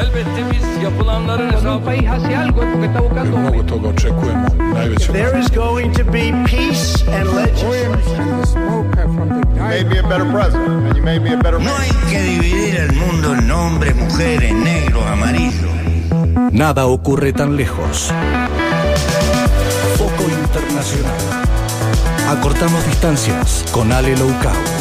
Elbette biz yapılanların un Mnogo toga očekujemo. Najveće There is going to be peace and legislation. You made me a better president, and you made me a better No man. hay que dividir el mundo en hombres, mujeres, negros, amarillos. Nada ocurre tan lejos. Foco Internacional. Acortamos distancias con Ale Loucao.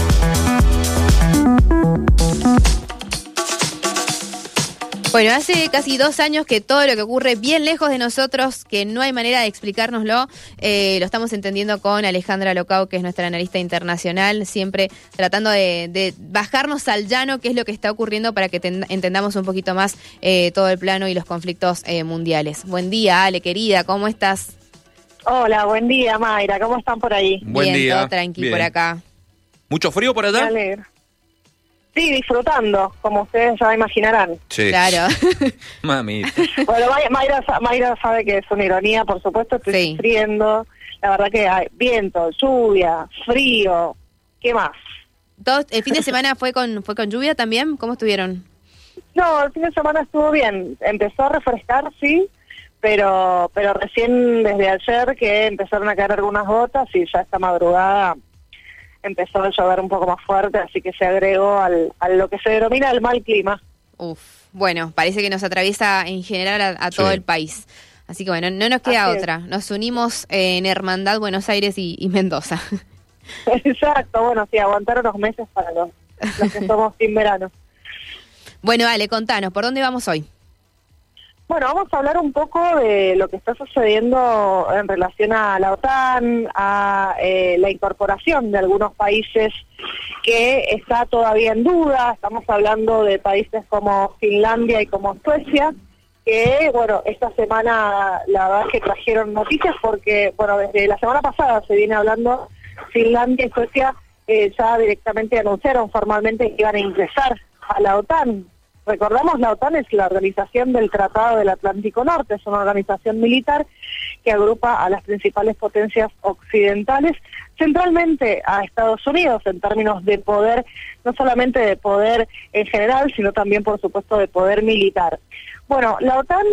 Bueno, hace casi dos años que todo lo que ocurre bien lejos de nosotros, que no hay manera de explicárnoslo, eh, lo estamos entendiendo con Alejandra Locao, que es nuestra analista internacional, siempre tratando de, de bajarnos al llano qué es lo que está ocurriendo para que ten- entendamos un poquito más eh, todo el plano y los conflictos eh, mundiales. Buen día, Ale, querida, ¿cómo estás? Hola, buen día, Mayra. ¿Cómo están por ahí? Buen bien, día. todo tranqui Bien. por acá. ¿Mucho frío por Me allá? alegro. Sí, disfrutando, como ustedes ya imaginarán. Sí. Claro. Mami. Bueno, May- Mayra, Mayra sabe que es una ironía, por supuesto, estoy Sí. sufriendo. La verdad que hay viento, lluvia, frío. ¿Qué más? Todo- ¿El fin de semana fue con, fue con lluvia también? ¿Cómo estuvieron? No, el fin de semana estuvo bien. Empezó a refrescar, sí, pero pero recién desde ayer que empezaron a caer algunas gotas y ya esta madrugada empezó a llover un poco más fuerte, así que se agregó al, a lo que se denomina el mal clima. Uf, bueno, parece que nos atraviesa en general a, a todo Sí. el país. Así que bueno, no nos queda Así es. otra. Nos unimos en Hermandad Buenos Aires y, y Mendoza. Exacto, bueno, sí, aguantar unos meses para los, los que somos sin verano. bueno, Ale, contanos, ¿por dónde vamos hoy? Bueno, vamos a hablar un poco de lo que está sucediendo en relación a la OTAN, a eh, la incorporación de algunos países que está todavía en duda. Estamos hablando de países como Finlandia y como Suecia, que, bueno, esta semana la verdad es que trajeron noticias porque, bueno, desde la semana pasada se viene hablando, Finlandia y Suecia eh, ya directamente anunciaron formalmente que iban a ingresar a la OTAN. Recordamos, la OTAN es la organización del Tratado del Atlántico Norte, es una organización militar que agrupa a las principales potencias occidentales, centralmente a Estados Unidos en términos de poder, no solamente de poder en general, sino también, por supuesto, de poder militar. Bueno, la OTAN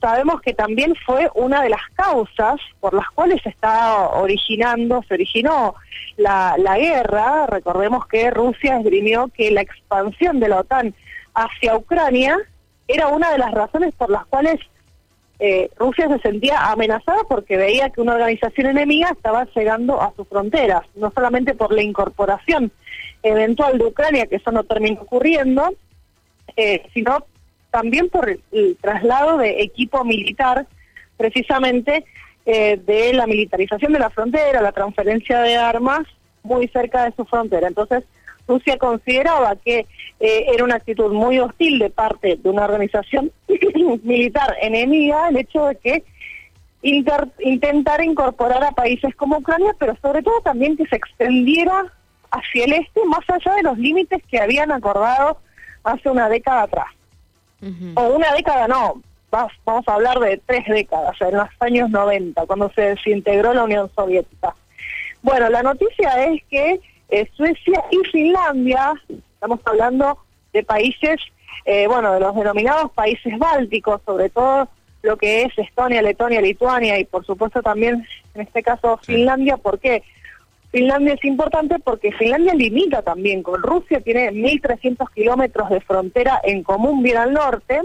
sabemos que también fue una de las causas por las cuales se está originando, se originó la, la guerra. Recordemos que Rusia esgrimió que la expansión de la OTAN hacia Ucrania era una de las razones por las cuales eh, Rusia se sentía amenazada porque veía que una organización enemiga estaba llegando a sus fronteras, no solamente por la incorporación eventual de Ucrania, que eso no terminó ocurriendo, eh, sino también por el traslado de equipo militar, precisamente eh, de la militarización de la frontera, la transferencia de armas muy cerca de su frontera. Entonces, Rusia consideraba que eh, era una actitud muy hostil de parte de una organización militar enemiga el hecho de que inter- intentar incorporar a países como Ucrania, pero sobre todo también que se extendiera hacia el este más allá de los límites que habían acordado hace una década atrás. O una década no, vamos a hablar de tres décadas, en los años 90, cuando se desintegró la Unión Soviética. Bueno, la noticia es que eh, Suecia y Finlandia, estamos hablando de países, eh, bueno, de los denominados países bálticos, sobre todo lo que es Estonia, Letonia, Lituania y por supuesto también en este caso Finlandia, ¿por qué? Finlandia es importante porque Finlandia limita también con Rusia, tiene 1.300 kilómetros de frontera en común bien al norte.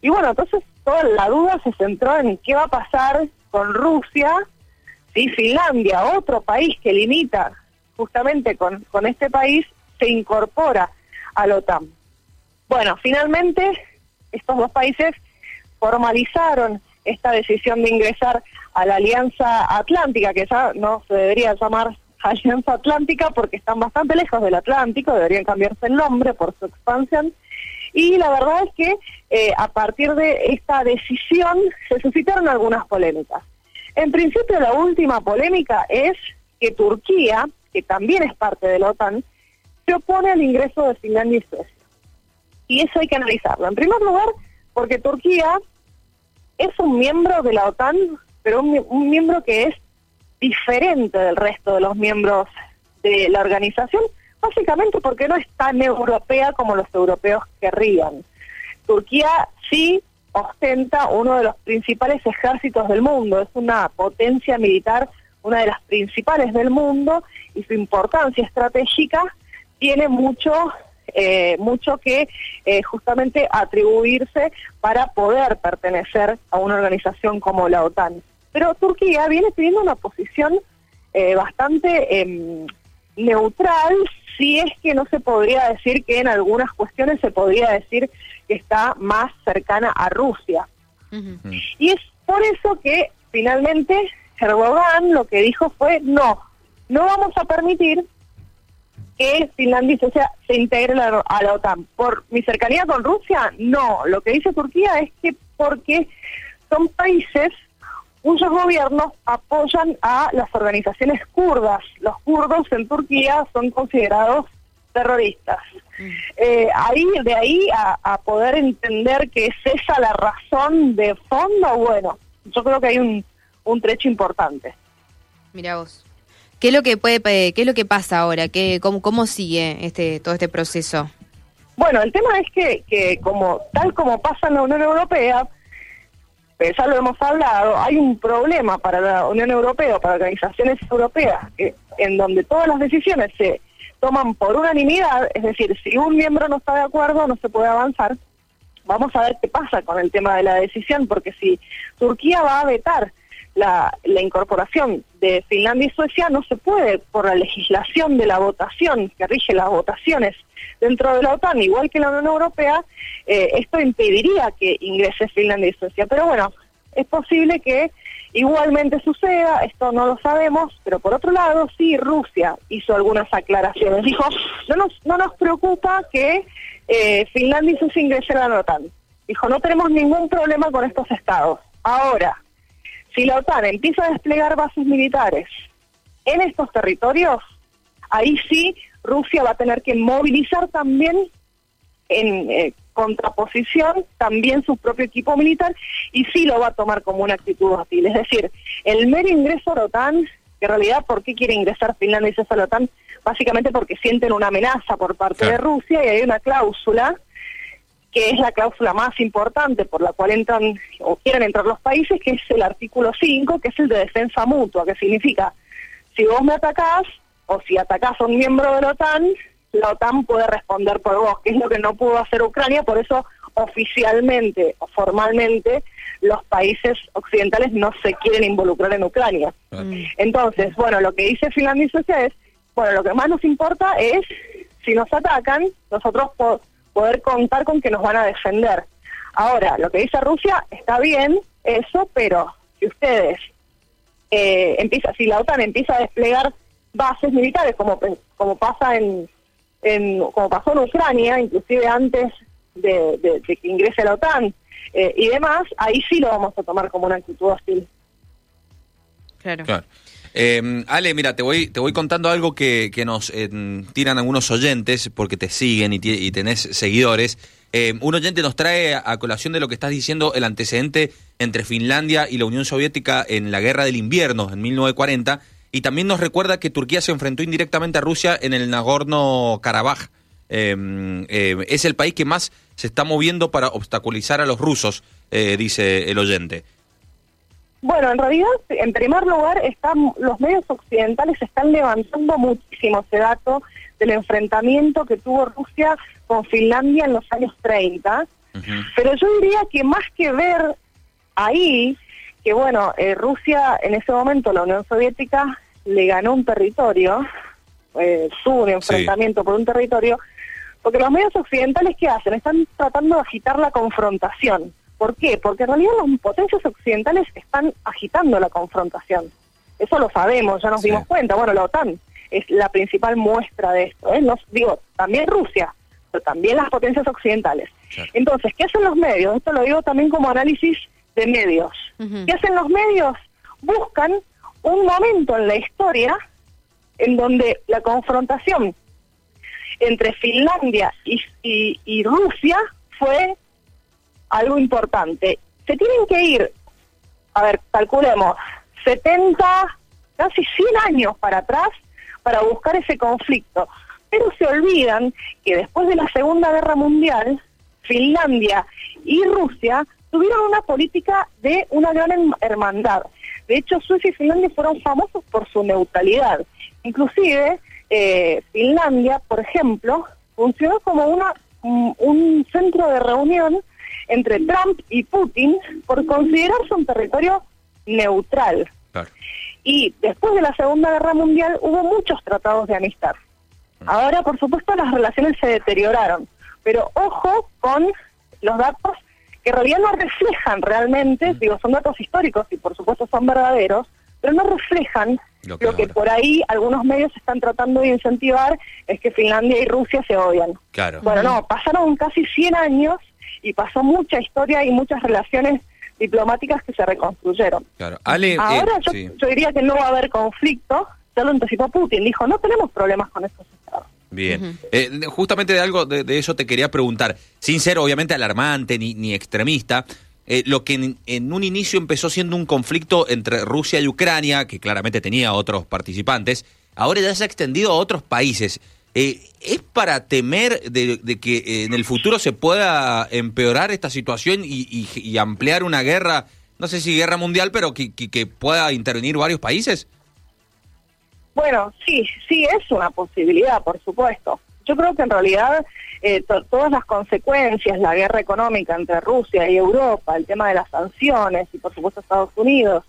Y bueno, entonces toda la duda se centró en qué va a pasar con Rusia si Finlandia, otro país que limita justamente con, con este país, se incorpora a la OTAN. Bueno, finalmente estos dos países formalizaron esta decisión de ingresar a la Alianza Atlántica, que ya no se debería llamar Alianza Atlántica porque están bastante lejos del Atlántico, deberían cambiarse el nombre por su expansión. Y la verdad es que eh, a partir de esta decisión se suscitaron algunas polémicas. En principio, la última polémica es que Turquía, que también es parte de la OTAN, se opone al ingreso de Finlandia y Suecia. Y eso hay que analizarlo. En primer lugar, porque Turquía es un miembro de la OTAN, pero un, un miembro que es diferente del resto de los miembros de la organización, básicamente porque no es tan europea como los europeos querrían. Turquía sí ostenta uno de los principales ejércitos del mundo, es una potencia militar, una de las principales del mundo, y su importancia estratégica tiene mucho eh, mucho que eh, justamente atribuirse para poder pertenecer a una organización como la OTAN. Pero Turquía viene teniendo una posición eh, bastante em, neutral, si es que no se podría decir que en algunas cuestiones se podría decir que está más cercana a Rusia. Y es por eso que finalmente Erdogan lo que dijo fue no, no vamos a permitir que Finlandia y Suecia se integren a la OTAN. ¿Por mi cercanía con Rusia? No. Lo que dice Turquía es que porque son países cuyos gobiernos apoyan a las organizaciones kurdas. Los kurdos en Turquía son considerados terroristas. Eh, ahí, de ahí a, a, poder entender que es esa la razón de fondo, bueno, yo creo que hay un, un trecho importante. Mira vos. ¿Qué es lo que puede, qué es lo que pasa ahora? ¿Qué, cómo, cómo sigue este todo este proceso? Bueno, el tema es que, que como tal como pasa en la Unión Europea, pues ya lo hemos hablado, hay un problema para la Unión Europea, para organizaciones europeas, que, en donde todas las decisiones se toman por unanimidad, es decir, si un miembro no está de acuerdo no se puede avanzar. Vamos a ver qué pasa con el tema de la decisión, porque si Turquía va a vetar la, incorporación de Finlandia y Suecia no se puede por la legislación de la votación que rige las votaciones dentro de la OTAN, igual que la Unión Europea, eh, esto impediría que ingrese Finlandia y Suecia. Pero bueno, es posible que igualmente suceda, esto no lo sabemos, pero por otro lado, sí, Rusia hizo algunas aclaraciones. Dijo, no nos, no nos preocupa que eh, Finlandia y Suecia ingresen a la OTAN. Dijo, no tenemos ningún problema con estos estados. Ahora, si la OTAN empieza a desplegar bases militares en estos territorios, ahí sí Rusia va a tener que movilizar también en eh, contraposición también su propio equipo militar y sí lo va a tomar como una actitud hostil. Es decir, el mero ingreso a la OTAN, que en realidad, ¿por qué quiere ingresar Finlandia y a la OTAN? Básicamente porque sienten una amenaza por parte de Rusia y hay una cláusula que es la cláusula más importante por la cual entran o quieren entrar los países, que es el artículo 5, que es el de defensa mutua, que significa, si vos me atacás o si atacás a un miembro de la OTAN, la OTAN puede responder por vos, que es lo que no pudo hacer Ucrania, por eso oficialmente o formalmente los países occidentales no se quieren involucrar en Ucrania. Entonces, bueno, lo que dice Finlandia y Suecia es, bueno, lo que más nos importa es, si nos atacan, nosotros poder contar con que nos van a defender. Ahora, lo que dice Rusia está bien, eso, pero si ustedes eh, empieza, si la OTAN empieza a desplegar bases militares como como pasa en, en como pasó en Ucrania, inclusive antes de, que ingrese la OTAN eh, y demás, ahí sí lo vamos a tomar como una actitud hostil. Claro. claro. Eh, Ale, mira, te voy, te voy contando algo que, que nos eh, tiran algunos oyentes, porque te siguen y, y tenés seguidores. Eh, un oyente nos trae a colación de lo que estás diciendo el antecedente entre Finlandia y la Unión Soviética en la Guerra del Invierno, en 1940, y también nos recuerda que Turquía se enfrentó indirectamente a Rusia en el Nagorno-Karabaj. es el país que más se está moviendo para obstaculizar a los rusos, dice el oyente. Bueno, en realidad, en primer lugar, están, los medios occidentales están levantando muchísimo ese dato del enfrentamiento que tuvo Rusia con Finlandia en los años 30. Pero yo diría que más que ver ahí, que bueno, eh, Rusia en ese momento, la Unión Soviética, le ganó un territorio, eh, tuvo un enfrentamiento por un territorio, porque los medios occidentales, ¿qué hacen? Están tratando de agitar la confrontación. ¿Por qué? Porque en realidad las potencias occidentales están agitando la confrontación. Eso lo sabemos, ya nos dimos cuenta. Bueno, la OTAN es la principal muestra de esto. ¿eh? Nos, digo, también Rusia, pero también las potencias occidentales. Entonces, ¿qué hacen los medios? Esto lo digo también como análisis de medios. ¿Qué hacen los medios? Buscan un momento en la historia en donde la confrontación entre Finlandia y Rusia fue algo importante. Se tienen que ir, a ver, calculemos, 70, casi 100 años para atrás para buscar ese conflicto. Pero se olvidan que después de la Segunda Guerra Mundial, Finlandia y Rusia tuvieron una política de una gran herm- hermandad. De hecho, Suecia y Finlandia fueron famosos por su neutralidad. Inclusive, eh, Finlandia, por ejemplo, funcionó como una, un, un centro de reunión entre Trump y Putin por considerarse un territorio neutral. Claro. Y después de la Segunda Guerra Mundial hubo muchos tratados de amistad. Ahora, por supuesto, las relaciones se deterioraron, pero ojo con los datos que en realidad no reflejan realmente, digo, son datos históricos y por supuesto son verdaderos, pero no reflejan Lo lo que por ahí algunos medios están tratando de incentivar, es que Finlandia y Rusia se odian. Claro. Bueno, no, pasaron casi 100 años y pasó mucha historia y muchas relaciones diplomáticas que se reconstruyeron. Claro. Ale, eh, Ahora yo, sí. yo diría que no va a haber conflicto, ya lo anticipó Putin, dijo, no tenemos problemas con estos estados. Bien. Eh, justamente de algo de, de eso te quería preguntar, sin ser obviamente alarmante ni, ni extremista, eh, lo que en, en un inicio empezó siendo un conflicto entre Rusia y Ucrania, que claramente tenía otros participantes, ahora ya se ha extendido a otros países. Eh, ¿Es para temer de, que eh, en el futuro se pueda empeorar esta situación y, y- ampliar una guerra, no sé si guerra mundial, pero que, que- pueda intervenir varios países? Bueno, sí, sí es una posibilidad, por supuesto. Yo creo que en realidad eh, to- todas las consecuencias, la guerra económica entre Rusia y Europa, el tema de las sanciones y por supuesto Estados Unidos,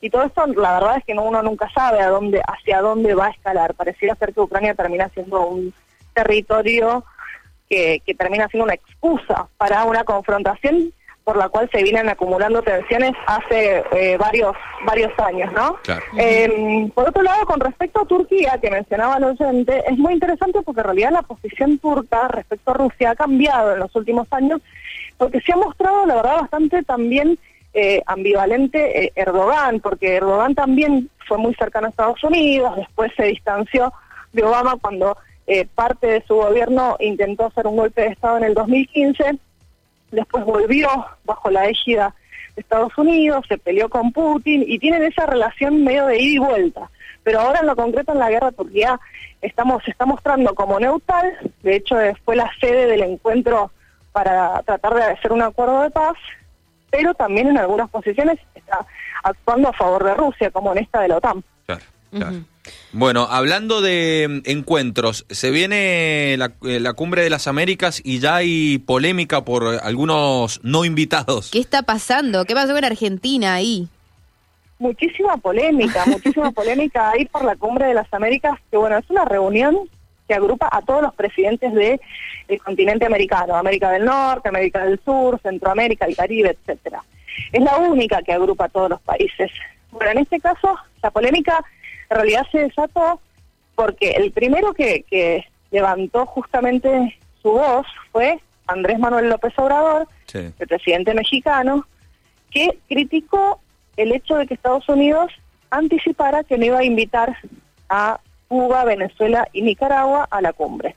y todo esto, la verdad es que no- uno nunca sabe a dónde, hacia dónde va a escalar. Pareciera ser que Ucrania termina siendo un territorio que, que termina siendo una excusa para una confrontación por la cual se vienen acumulando tensiones hace eh, varios varios años, ¿no? Claro. Eh, por otro lado, con respecto a Turquía, que mencionaba el oyente, es muy interesante porque en realidad la posición turca respecto a Rusia ha cambiado en los últimos años, porque se ha mostrado, la verdad, bastante también eh, ambivalente eh, Erdogan, porque Erdogan también fue muy cercano a Estados Unidos, después se distanció de Obama cuando eh, parte de su gobierno intentó hacer un golpe de Estado en el 2015 después volvió bajo la égida de Estados Unidos, se peleó con Putin y tienen esa relación medio de ida y vuelta. Pero ahora en lo concreto en la guerra Turquía estamos, se está mostrando como neutral, de hecho eh, fue la sede del encuentro para tratar de hacer un acuerdo de paz, pero también en algunas posiciones está actuando a favor de Rusia, como en esta de la OTAN. Claro, claro. Bueno, hablando de mm, encuentros, se viene la, eh, la cumbre de las Américas y ya hay polémica por algunos no invitados. ¿Qué está pasando? ¿Qué pasó con Argentina ahí? muchísima polémica, muchísima polémica ahí por la Cumbre de las Américas, que bueno, es una reunión que agrupa a todos los presidentes del continente americano, América del Norte, América del Sur, Centroamérica, el Caribe, etcétera. Es la única que agrupa a todos los países. Bueno, en este caso, la polémica en realidad se desató porque el primero que, que levantó justamente su voz fue Andrés Manuel López Obrador, Sí. el presidente mexicano, que criticó el hecho de que Estados Unidos anticipara que no iba a invitar a Cuba, Venezuela y Nicaragua a la cumbre.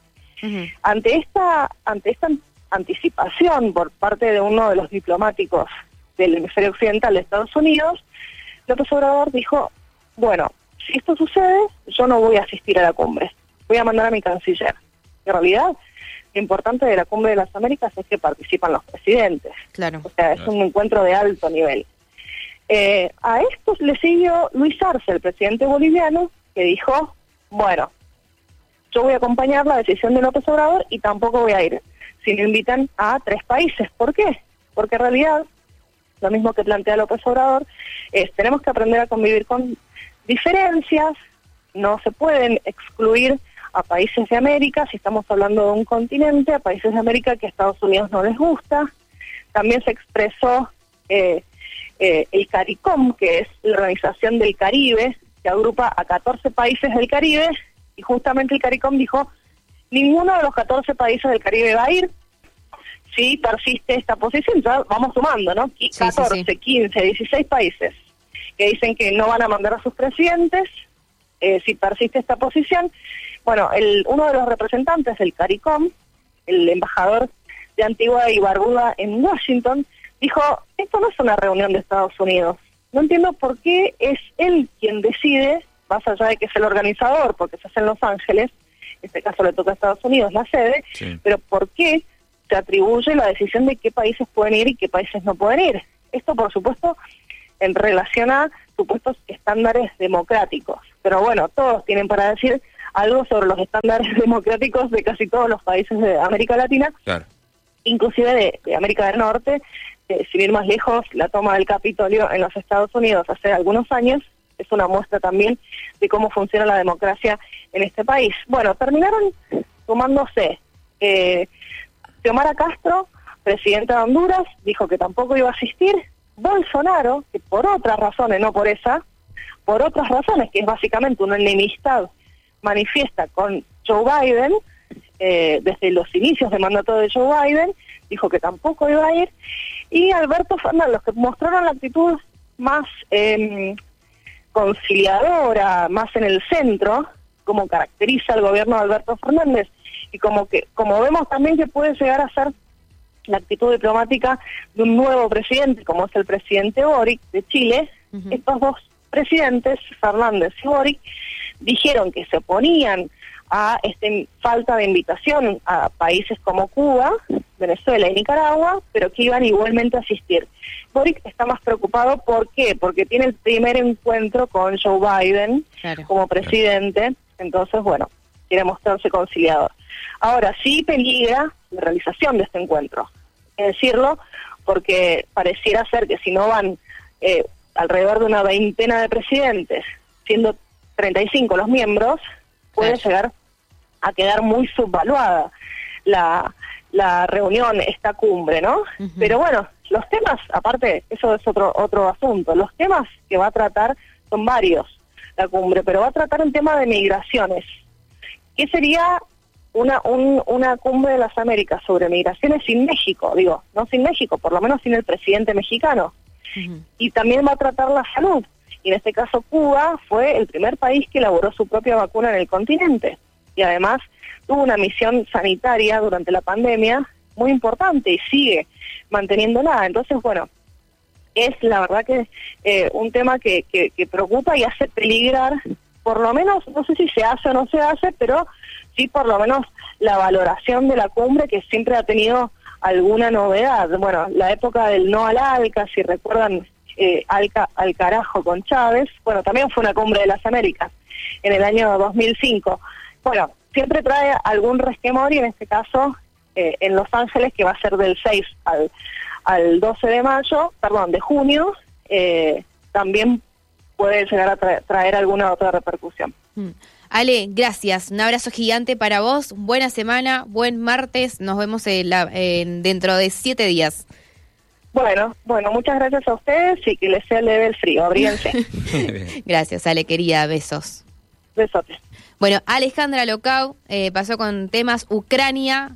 Ante esta, ante esta anticipación por parte de uno de los diplomáticos del hemisferio occidental de Estados Unidos, López Obrador dijo, bueno, si esto sucede, yo no voy a asistir a la cumbre, voy a mandar a mi canciller. En realidad, lo importante de la cumbre de las Américas es que participan los presidentes. Claro. O sea, es un encuentro de alto nivel. Eh, a esto le siguió Luis Arce, el presidente boliviano, que dijo, bueno, yo voy a acompañar la decisión de López Obrador y tampoco voy a ir si no invitan a tres países. ¿Por qué? Porque en realidad, lo mismo que plantea López Obrador, es tenemos que aprender a convivir con diferencias, no se pueden excluir a países de América, si estamos hablando de un continente, a países de América que a Estados Unidos no les gusta. También se expresó eh, eh, el CARICOM, que es la organización del Caribe, que agrupa a 14 países del Caribe, y justamente el CARICOM dijo, ninguno de los 14 países del Caribe va a ir si persiste esta posición, ya vamos sumando, ¿no? Y sí, 14, sí. 15, 16 países que dicen que no van a mandar a sus presidentes eh, si persiste esta posición. Bueno, el, uno de los representantes del CARICOM, el embajador de Antigua y Barbuda en Washington, dijo, esto no es una reunión de Estados Unidos. No entiendo por qué es él quien decide, más allá de que es el organizador, porque se hace en Los Ángeles, en este caso le toca a Estados Unidos la sede, Sí. pero por qué se atribuye la decisión de qué países pueden ir y qué países no pueden ir. Esto, por supuesto, en relación a supuestos estándares democráticos. Pero bueno, todos tienen para decir algo sobre los estándares democráticos de casi todos los países de América Latina, Claro. inclusive de, de América del Norte. Eh, sin ir más lejos, la toma del Capitolio en los Estados Unidos hace algunos años es una muestra también de cómo funciona la democracia en este país. Bueno, terminaron tomándose eh, Xiomara Castro, presidenta de Honduras, dijo que tampoco iba a asistir. Bolsonaro, que por otras razones, no por esa, por otras razones, que es básicamente una enemistad manifiesta con Joe Biden, eh, desde los inicios de mandato de Joe Biden, dijo que tampoco iba a ir. Y Alberto Fernández, los que mostraron la actitud más eh, conciliadora, más en el centro, como caracteriza el gobierno de Alberto Fernández, y como que como vemos también que puede llegar a ser la actitud diplomática de un nuevo presidente, como es el presidente Boric de Chile, estos dos presidentes, Fernández y Boric, dijeron que se oponían a esta falta de invitación a países como Cuba, Venezuela y Nicaragua, pero que iban igualmente a asistir. Boric está más preocupado, ¿por qué? Porque tiene el primer encuentro con Joe Biden Claro. como presidente, entonces, bueno, quiere mostrarse conciliador. Ahora, sí peligra la realización de este encuentro, hay que decirlo, porque pareciera ser que si no van eh, alrededor de una veintena de presidentes, siendo 35 los miembros, puede Claro. llegar a quedar muy subvaluada la, la reunión, esta cumbre, ¿no? Pero bueno, los temas, aparte, eso es otro, otro asunto, los temas que va a tratar son varios la cumbre, pero va a tratar el tema de migraciones. ¿Qué sería una, un- una cumbre de las Américas sobre migraciones sin México? Digo, no sin México, por lo menos sin el presidente mexicano y también va a tratar la salud. Y en este caso Cuba fue el primer país que elaboró su propia vacuna en el continente. Y además tuvo una misión sanitaria durante la pandemia muy importante y sigue manteniéndola. Entonces, bueno, es la verdad que eh, un tema que, que, preocupa y hace peligrar, por lo menos, no sé si se hace o no se hace, pero sí por lo menos la valoración de la cumbre que siempre ha tenido alguna novedad. Bueno, la época del no al ALCA, si recuerdan, eh, ALCA al carajo con Chávez, bueno, también fue una cumbre de las Américas en el año 2005. Bueno, siempre trae algún resquemor y en este caso eh, en Los Ángeles, que va a ser del 6 al, al 12 de mayo, perdón, de junio, eh, también puede llegar a tra- traer alguna otra repercusión. Mm. Ale, gracias. Un abrazo gigante para vos. Buena semana, buen martes. Nos vemos en la- en- dentro de siete días. Bueno, bueno, muchas gracias a ustedes y que les sea leve el frío. Abríense. Gracias, Ale, querida. Besos. Besotes. Bueno, Alejandra Locau eh, pasó con temas Ucrania,